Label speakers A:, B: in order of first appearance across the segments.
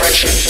A: depression.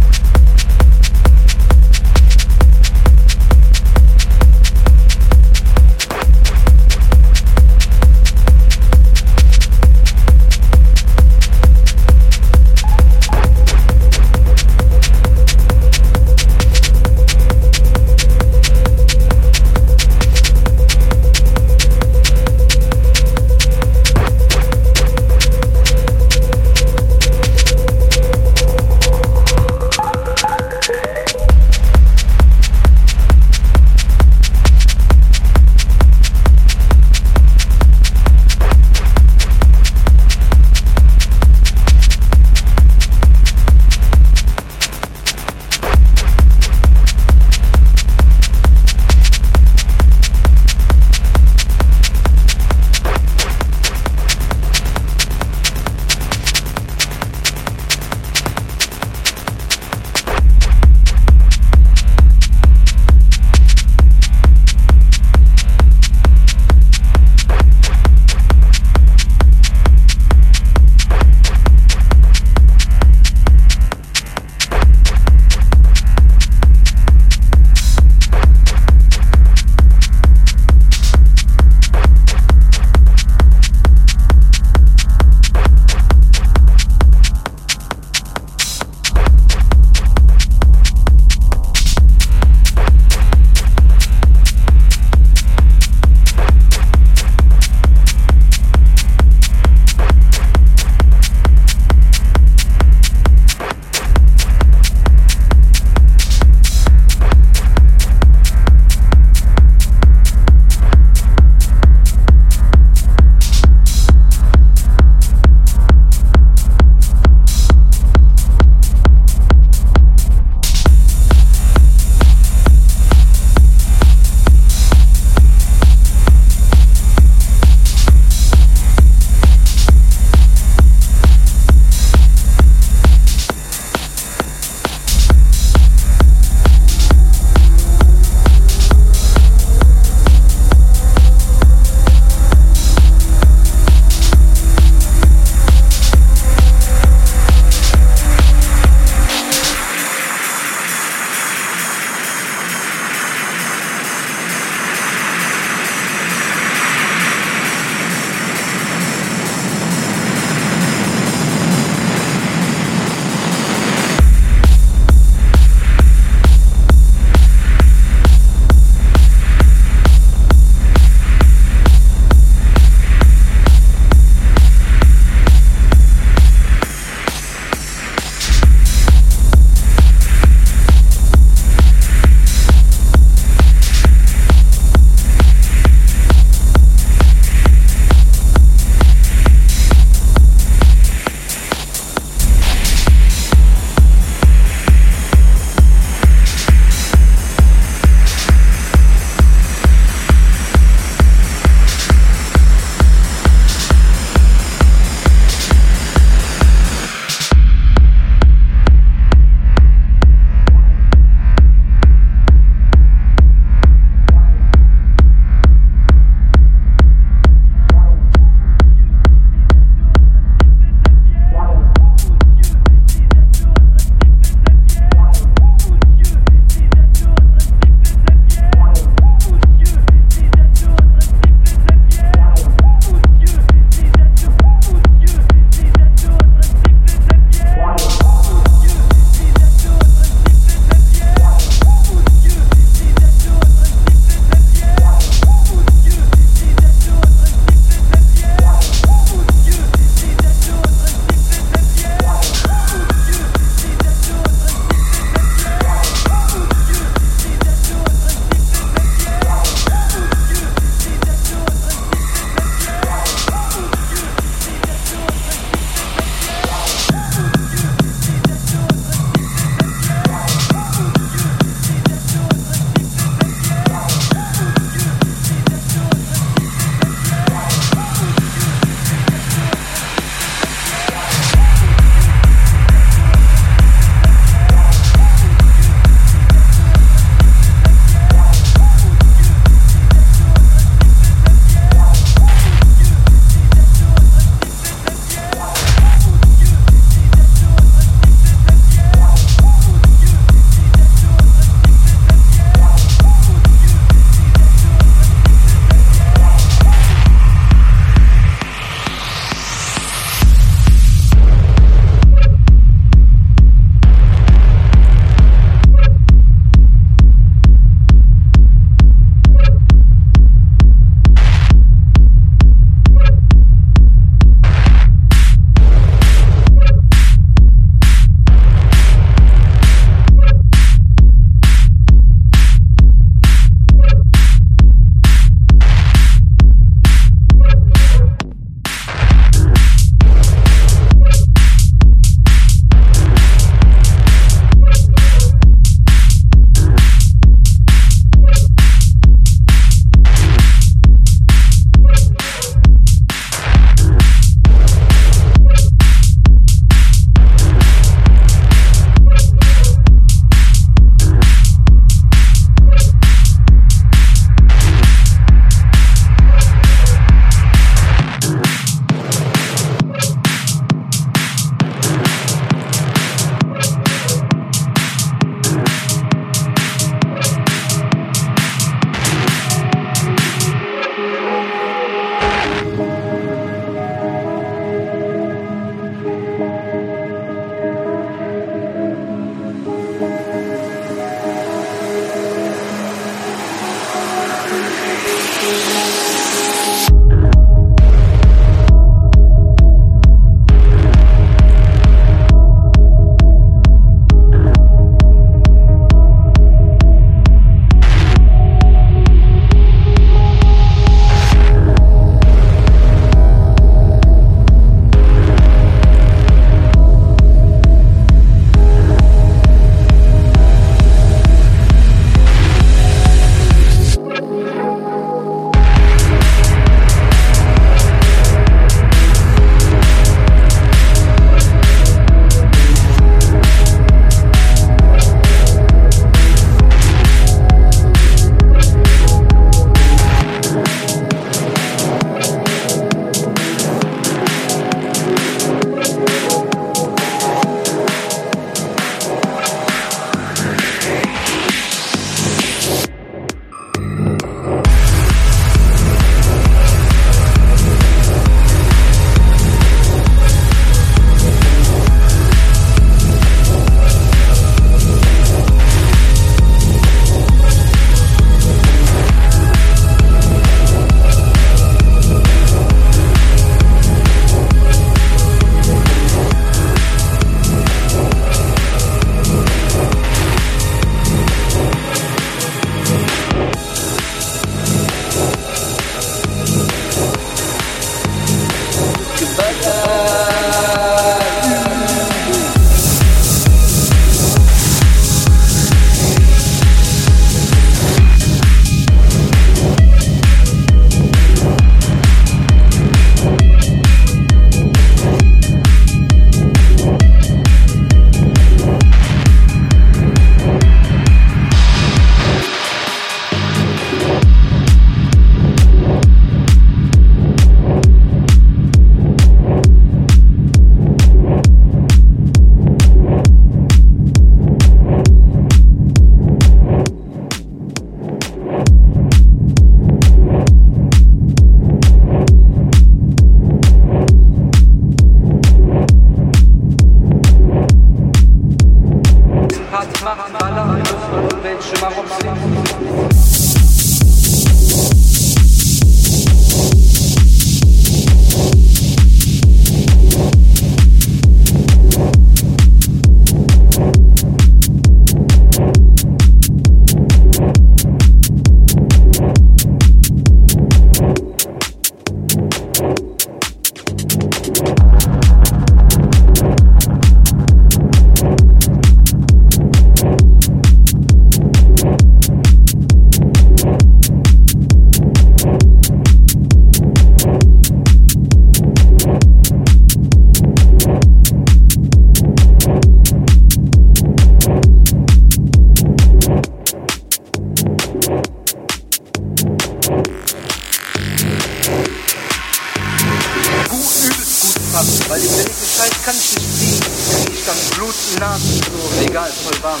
B: Blut in Nasen. So, egal, voll warm.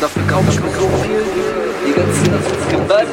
B: Dafür kaufe ich mir so viel. Die ganzen das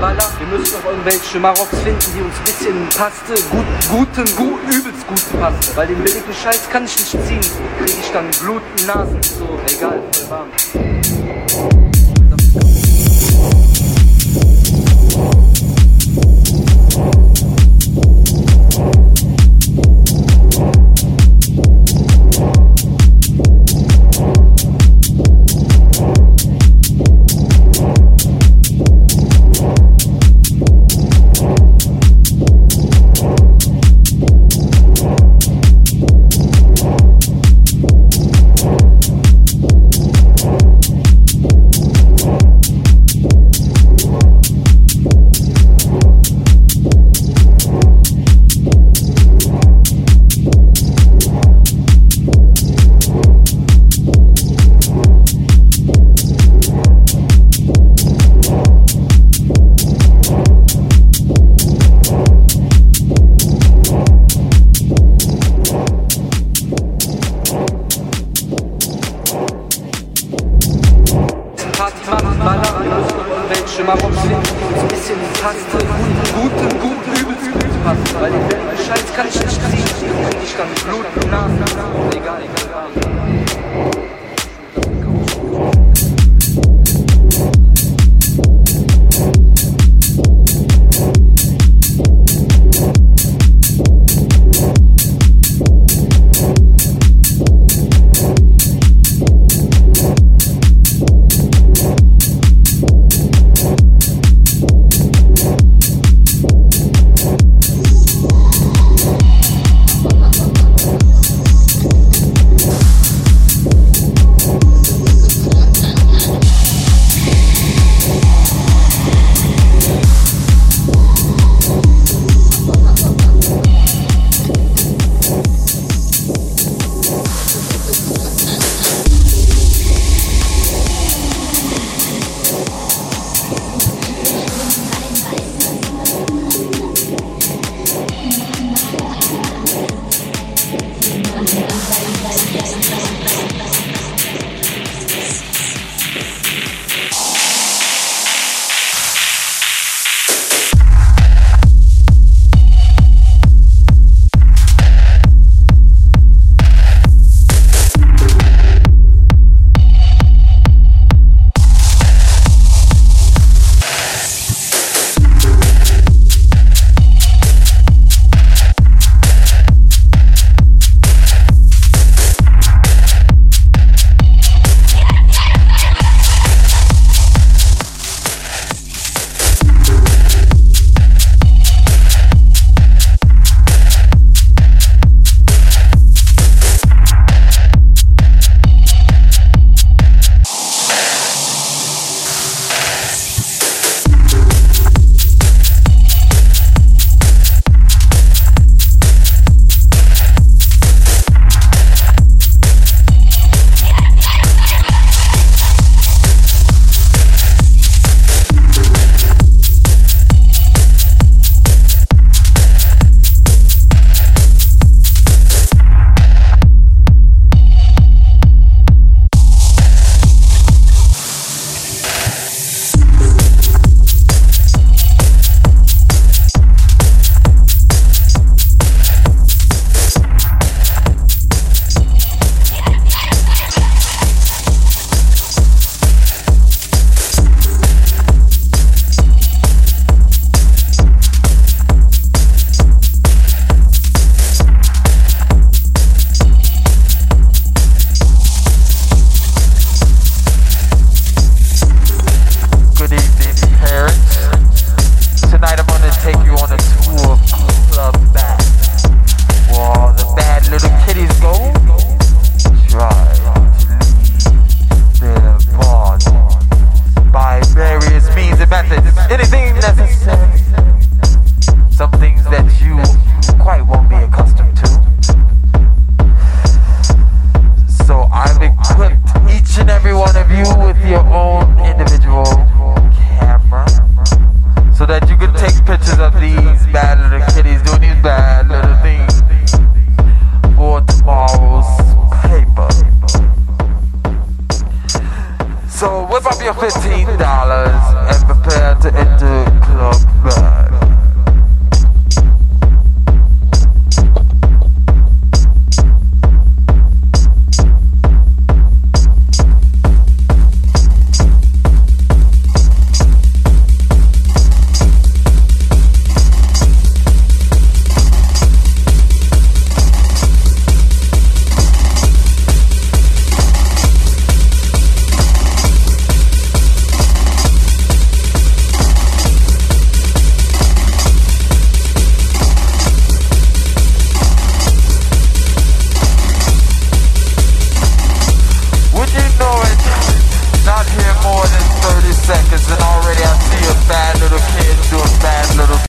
B: ballern. Wir müssen noch irgendwelche Marokks finden, die uns ein bisschen passte. Gut, guten, gut, übelst gut passte. Weil den billigen Scheiß kann ich nicht ziehen. Krieg ich dann Blut Nasen. So, egal, voll warm.